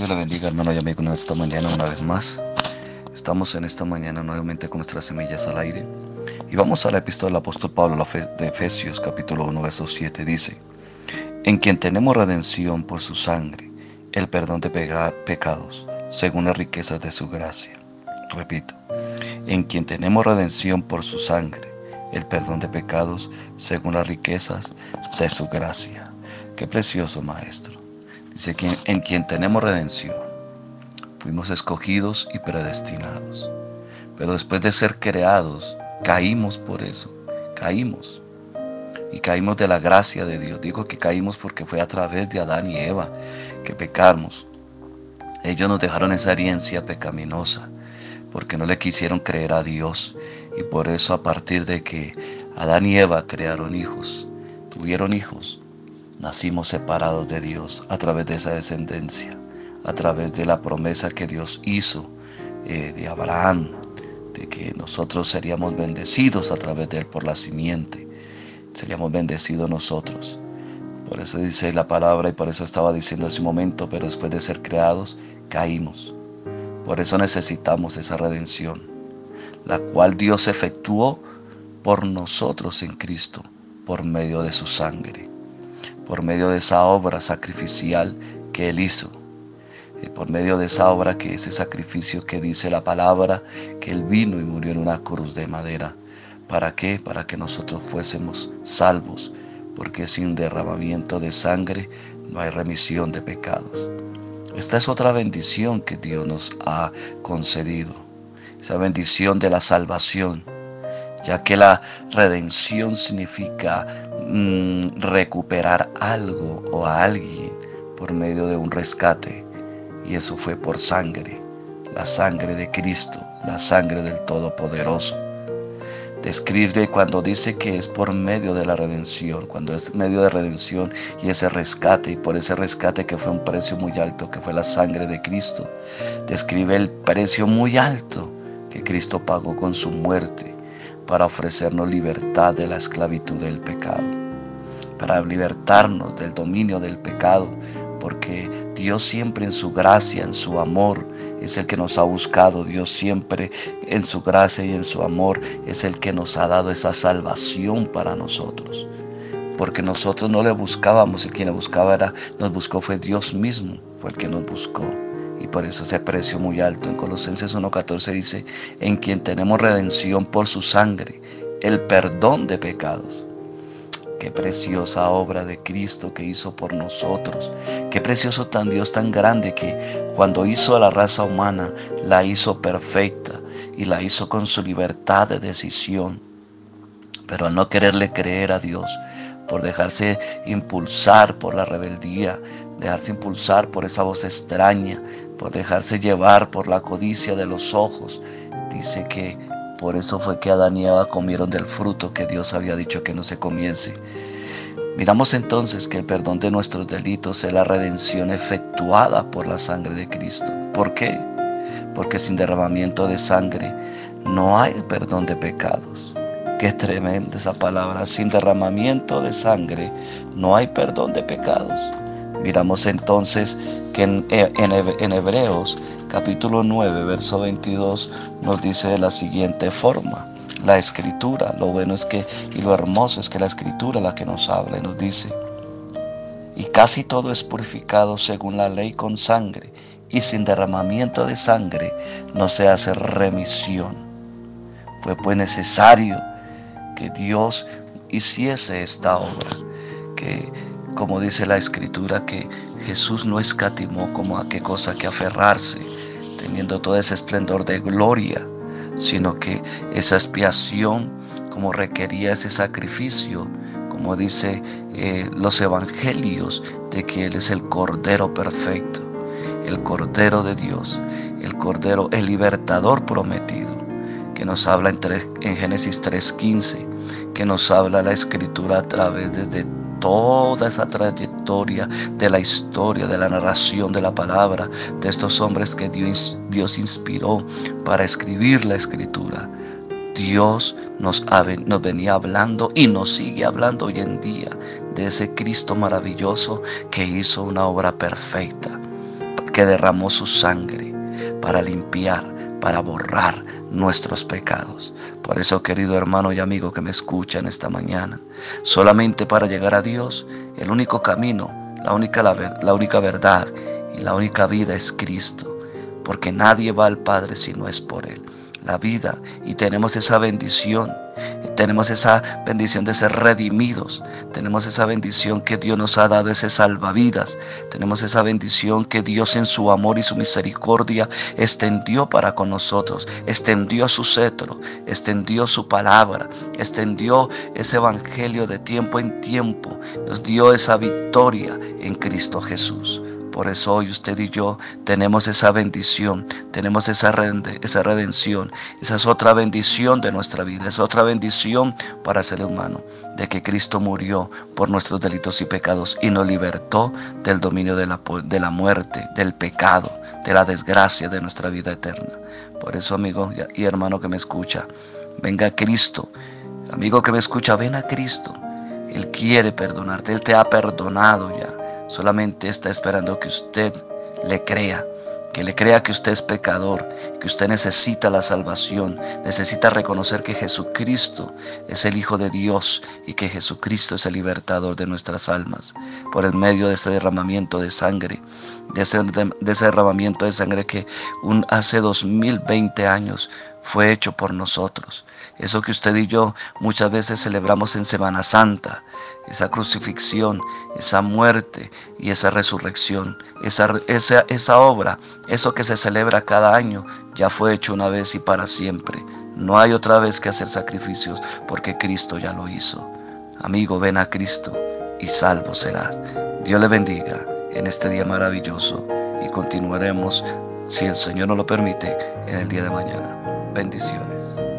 Dios le bendiga, hermano y amigo, en esta mañana una vez más. Estamos en esta mañana nuevamente con nuestras semillas al aire. Y vamos a la epístola del apóstol Pablo de Efesios, capítulo 1, verso 7. Dice: En quien tenemos redención por su sangre, el perdón de pecados, según las riquezas de su gracia. Repito: En quien tenemos redención por su sangre, el perdón de pecados, según las riquezas de su gracia. Qué precioso, maestro. Dice en quien tenemos redención, fuimos escogidos y predestinados. Pero después de ser creados, caímos por eso, caímos. Y caímos de la gracia de Dios. Digo que caímos porque fue a través de Adán y Eva que pecamos. Ellos nos dejaron esa herencia pecaminosa porque no le quisieron creer a Dios. Y por eso a partir de que Adán y Eva crearon hijos, tuvieron hijos, nacimos separados de Dios a través de esa descendencia, a través de la promesa que Dios hizo eh, de Abraham, de que nosotros seríamos bendecidos a través de él por la simiente, seríamos bendecidos nosotros. Por eso dice la palabra y por eso estaba diciendo ese momento, pero después de ser creados, caímos. Por eso necesitamos esa redención, la cual Dios efectuó por nosotros en Cristo, por medio de su sangre por medio de esa obra sacrificial que Él hizo, eh, por medio de esa obra que ese sacrificio que dice la palabra, que Él vino y murió en una cruz de madera. ¿Para qué? Para que nosotros fuésemos salvos, porque sin derramamiento de sangre no hay remisión de pecados. Esta es otra bendición que Dios nos ha concedido, esa bendición de la salvación ya que la redención significa mm, recuperar algo o a alguien por medio de un rescate. Y eso fue por sangre, la sangre de Cristo, la sangre del Todopoderoso. Describe cuando dice que es por medio de la redención, cuando es medio de redención y ese rescate, y por ese rescate que fue un precio muy alto, que fue la sangre de Cristo. Describe el precio muy alto que Cristo pagó con su muerte para ofrecernos libertad de la esclavitud del pecado, para libertarnos del dominio del pecado, porque Dios siempre en su gracia, en su amor, es el que nos ha buscado. Dios siempre en su gracia y en su amor es el que nos ha dado esa salvación para nosotros. Porque nosotros no le buscábamos, y quien le buscaba era, nos buscó fue Dios mismo, fue el que nos buscó y por eso ese precio muy alto. En Colosenses 1.14 dice, en quien tenemos redención por su sangre, el perdón de pecados. Qué preciosa obra de Cristo que hizo por nosotros. Qué precioso tan Dios tan grande que cuando hizo a la raza humana, la hizo perfecta y la hizo con su libertad de decisión. Pero al no quererle creer a Dios, por dejarse impulsar por la rebeldía, dejarse impulsar por esa voz extraña, por dejarse llevar por la codicia de los ojos. Dice que por eso fue que Adán y Eva comieron del fruto que Dios había dicho que no se comiese. Miramos entonces que el perdón de nuestros delitos es la redención efectuada por la sangre de Cristo. ¿Por qué? Porque sin derramamiento de sangre no hay perdón de pecados. Qué tremenda esa palabra. Sin derramamiento de sangre no hay perdón de pecados. Miramos entonces que en, eh, Hebreos capítulo 9, verso 22 nos dice de la siguiente forma. La escritura, lo bueno es que, y lo hermoso es que la escritura la que nos habla y nos dice, y casi todo es purificado según la ley con sangre, y sin derramamiento de sangre no se hace remisión. Fue pues necesario que Dios hiciese esta obra, que como dice la escritura, que Jesús no escatimó como a qué cosa que aferrarse, teniendo todo ese esplendor de gloria, sino que esa expiación, como requería ese sacrificio, como dice eh, los evangelios, de que Él es el Cordero perfecto, el Cordero de Dios, el Cordero, el libertador prometido, que nos habla en, en Génesis 3.15, que nos habla la escritura a través desde toda esa trayectoria de la historia, de la narración de la palabra, de estos hombres que Dios, Dios inspiró para escribir la escritura. Dios nos, nos venía hablando y nos sigue hablando hoy en día de ese Cristo maravilloso que hizo una obra perfecta que derramó su sangre para limpiar, para borrar nuestros pecados. Por eso, querido hermano y amigo que me escucha en esta mañana, solamente para llegar a Dios, el único camino, la única, la, la única verdad y la única vida es Cristo, porque nadie va al Padre si no es por Él. La vida y tenemos esa bendición tenemos esa bendición de ser redimidos. Tenemos esa bendición que Dios nos ha dado, ese salvavidas. Tenemos esa bendición que Dios en su amor y su misericordia extendió para con nosotros. Extendió su cetro, extendió su palabra, extendió ese evangelio de tiempo en tiempo. Nos dio esa victoria en Cristo Jesús. Por eso hoy usted y yo tenemos esa bendición, tenemos esa, esa redención. Esa es otra bendición de nuestra vida, es otra bendición para ser humano, de que Cristo murió por nuestros delitos y pecados y nos libertó del dominio de la, de la muerte, del pecado, de la desgracia de nuestra vida eterna. Por eso, amigo y hermano que me escucha, venga a Cristo. Amigo que me escucha, ven a Cristo. Él quiere perdonarte, Él te ha perdonado ya. Solamente está esperando que usted le crea, que le crea que usted es pecador, que usted necesita la salvación, necesita reconocer que Jesucristo es el Hijo de Dios y que Jesucristo es el libertador de nuestras almas, por el medio de ese derramamiento de sangre, de ese, derramamiento de sangre que un, hace 2020 años fue hecho por nosotros. Eso que usted y yo muchas veces celebramos en Semana Santa, esa crucifixión, esa muerte y esa resurrección, esa, esa, esa obra, eso que se celebra cada año, ya fue hecho una vez y para siempre. No hay otra vez que hacer sacrificios porque Cristo ya lo hizo. Amigo, ven a Cristo y salvo serás. Dios le bendiga en este día maravilloso y continuaremos, si el Señor nos lo permite, en el día de mañana. Bendiciones.